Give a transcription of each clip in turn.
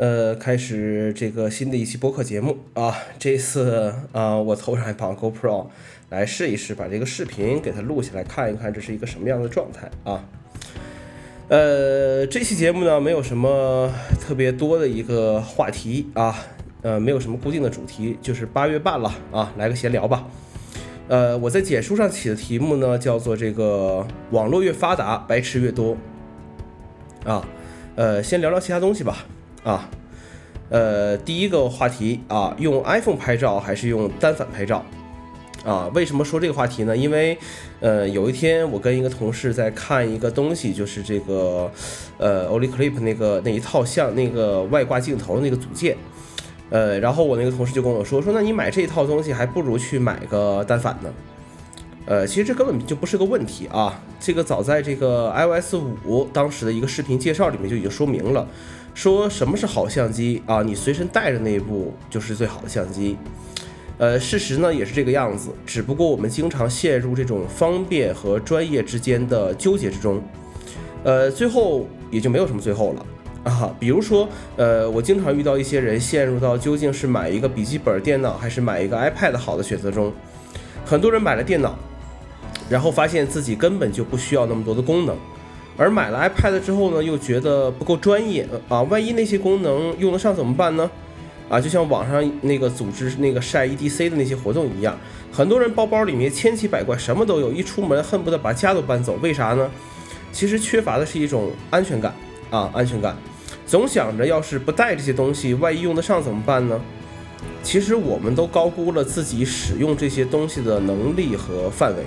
呃，开始这个新的一期播客节目啊，这次啊，我头上还绑 GoPro，来试一试把这个视频给它录下来，看一看这是一个什么样的状态啊。呃，这期节目呢，没有什么特别多的一个话题啊，呃，没有什么固定的主题，就是八月半了啊，来个闲聊吧。呃，我在简书上起的题目呢，叫做这个网络越发达，白痴越多啊。呃，先聊聊其他东西吧。啊，呃，第一个话题啊，用 iPhone 拍照还是用单反拍照？啊，为什么说这个话题呢？因为，呃，有一天我跟一个同事在看一个东西，就是这个，呃，Olyclip 那个那一套像那个外挂镜头那个组件，呃，然后我那个同事就跟我说，说那你买这一套东西，还不如去买个单反呢。呃，其实这根本就不是个问题啊，这个早在这个 iOS 五当时的一个视频介绍里面就已经说明了。说什么是好相机啊？你随身带着那一部就是最好的相机。呃，事实呢也是这个样子，只不过我们经常陷入这种方便和专业之间的纠结之中。呃，最后也就没有什么最后了啊。比如说，呃，我经常遇到一些人陷入到究竟是买一个笔记本电脑还是买一个 iPad 好的选择中。很多人买了电脑，然后发现自己根本就不需要那么多的功能。而买了 iPad 之后呢，又觉得不够专业啊，万一那些功能用得上怎么办呢？啊，就像网上那个组织那个晒 EDC 的那些活动一样，很多人包包里面千奇百怪，什么都有，一出门恨不得把家都搬走。为啥呢？其实缺乏的是一种安全感啊，安全感，总想着要是不带这些东西，万一用得上怎么办呢？其实我们都高估了自己使用这些东西的能力和范围，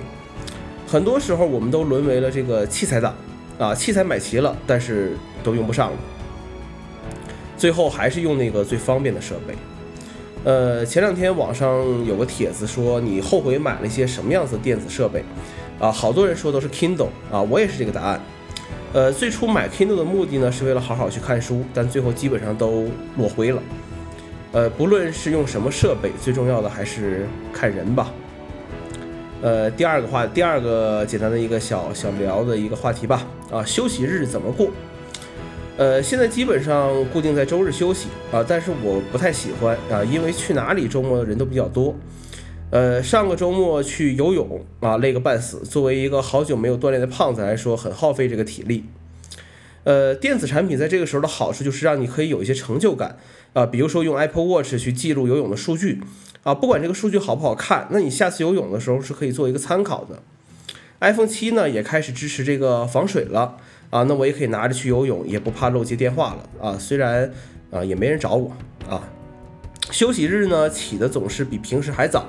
很多时候我们都沦为了这个器材党。啊，器材买齐了，但是都用不上了，最后还是用那个最方便的设备。呃，前两天网上有个帖子说，你后悔买了一些什么样子的电子设备？啊，好多人说都是 Kindle 啊，我也是这个答案。呃，最初买 Kindle 的目的呢，是为了好好去看书，但最后基本上都落灰了。呃，不论是用什么设备，最重要的还是看人吧。呃，第二个话，第二个简单的一个小小聊的一个话题吧。啊，休息日怎么过？呃，现在基本上固定在周日休息啊，但是我不太喜欢啊，因为去哪里周末的人都比较多。呃，上个周末去游泳啊，累个半死。作为一个好久没有锻炼的胖子来说，很耗费这个体力。呃，电子产品在这个时候的好处就是让你可以有一些成就感啊，比如说用 Apple Watch 去记录游泳的数据。啊，不管这个数据好不好看，那你下次游泳的时候是可以做一个参考的。iPhone 七呢也开始支持这个防水了啊，那我也可以拿着去游泳，也不怕漏接电话了啊。虽然啊也没人找我啊。休息日呢起的总是比平时还早，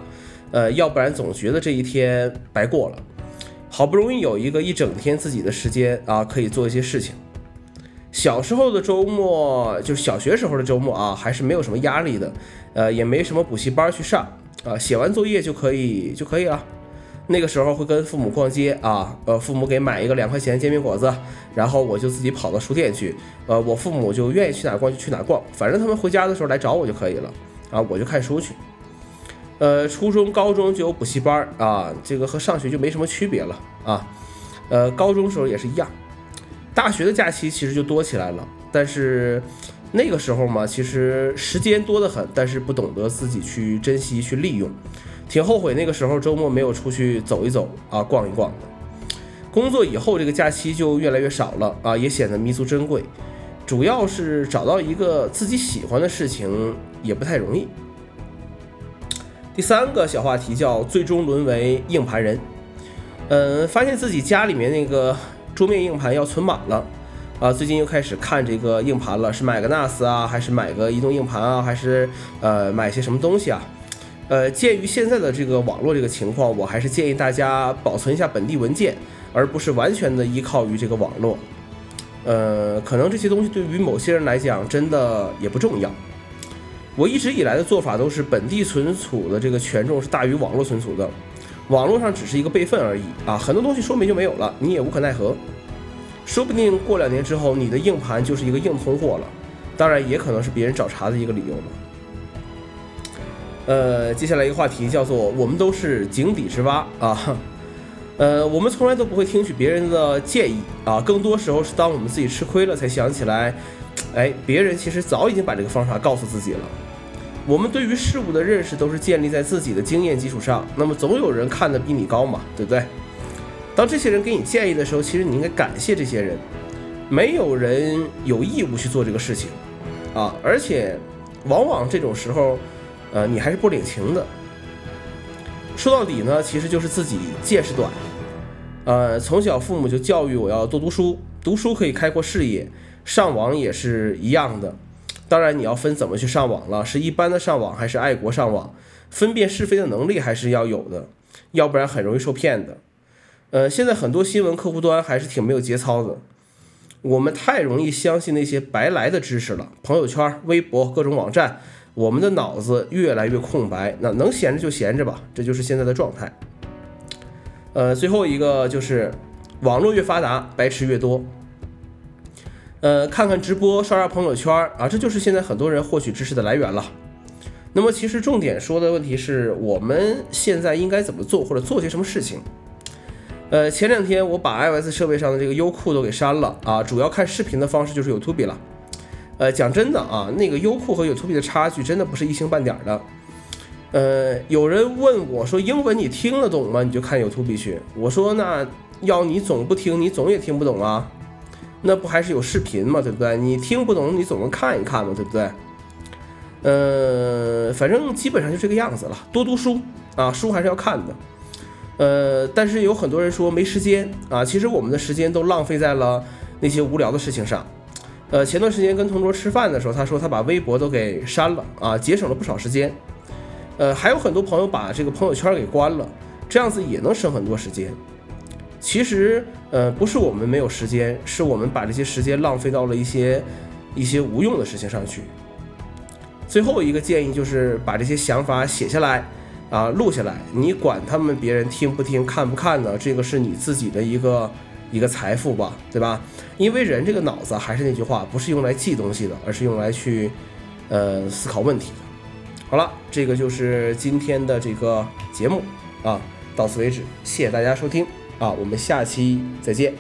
呃，要不然总觉得这一天白过了。好不容易有一个一整天自己的时间啊，可以做一些事情。小时候的周末，就是小学时候的周末啊，还是没有什么压力的，呃，也没什么补习班去上啊，写完作业就可以就可以了。那个时候会跟父母逛街啊，呃，父母给买一个两块钱煎饼果子，然后我就自己跑到书店去，呃，我父母就愿意去哪逛就去哪逛，反正他们回家的时候来找我就可以了啊，我就看书去。呃，初中、高中就有补习班啊，这个和上学就没什么区别了啊，呃，高中时候也是一样。大学的假期其实就多起来了，但是那个时候嘛，其实时间多得很，但是不懂得自己去珍惜、去利用，挺后悔那个时候周末没有出去走一走啊、逛一逛的。工作以后，这个假期就越来越少了啊，也显得弥足珍贵。主要是找到一个自己喜欢的事情也不太容易。第三个小话题叫最终沦为硬盘人，嗯，发现自己家里面那个。桌面硬盘要存满了，啊，最近又开始看这个硬盘了，是买个 NAS 啊，还是买个移动硬盘啊，还是呃买些什么东西啊？呃，鉴于现在的这个网络这个情况，我还是建议大家保存一下本地文件，而不是完全的依靠于这个网络。呃，可能这些东西对于某些人来讲真的也不重要。我一直以来的做法都是本地存储的这个权重是大于网络存储的。网络上只是一个备份而已啊，很多东西说没就没有了，你也无可奈何。说不定过两年之后，你的硬盘就是一个硬通货了，当然也可能是别人找茬的一个理由了。呃，接下来一个话题叫做“我们都是井底之蛙”啊，呃，我们从来都不会听取别人的建议啊，更多时候是当我们自己吃亏了才想起来，哎，别人其实早已经把这个方法告诉自己了。我们对于事物的认识都是建立在自己的经验基础上，那么总有人看得比你高嘛，对不对？当这些人给你建议的时候，其实你应该感谢这些人。没有人有义务去做这个事情，啊，而且往往这种时候，呃，你还是不领情的。说到底呢，其实就是自己见识短。呃，从小父母就教育我要多读书，读书可以开阔视野，上网也是一样的。当然你要分怎么去上网了，是一般的上网还是爱国上网，分辨是非的能力还是要有的，要不然很容易受骗的。呃，现在很多新闻客户端还是挺没有节操的，我们太容易相信那些白来的知识了，朋友圈、微博、各种网站，我们的脑子越来越空白，那能闲着就闲着吧，这就是现在的状态。呃，最后一个就是网络越发达，白痴越多。呃，看看直播，刷刷朋友圈啊，这就是现在很多人获取知识的来源了。那么，其实重点说的问题是我们现在应该怎么做，或者做些什么事情。呃，前两天我把 iOS 设备上的这个优酷都给删了啊，主要看视频的方式就是 YouTube 了。呃，讲真的啊，那个优酷和 YouTube 的差距真的不是一星半点的。呃，有人问我说：“英文你听得懂吗？你就看 YouTube 去。”我说：“那要你总不听，你总也听不懂啊。那不还是有视频嘛？对不对？你听不懂，你总能看一看嘛，对不对？呃，反正基本上就这个样子了。多读书啊，书还是要看的。呃，但是有很多人说没时间啊。其实我们的时间都浪费在了那些无聊的事情上。呃，前段时间跟同桌吃饭的时候，他说他把微博都给删了啊，节省了不少时间。呃，还有很多朋友把这个朋友圈给关了，这样子也能省很多时间。其实，呃，不是我们没有时间，是我们把这些时间浪费到了一些一些无用的事情上去。最后一个建议就是把这些想法写下来，啊，录下来。你管他们别人听不听、看不看呢？这个是你自己的一个一个财富吧，对吧？因为人这个脑子还是那句话，不是用来记东西的，而是用来去呃思考问题的。好了，这个就是今天的这个节目啊，到此为止，谢谢大家收听啊，我们下期再见。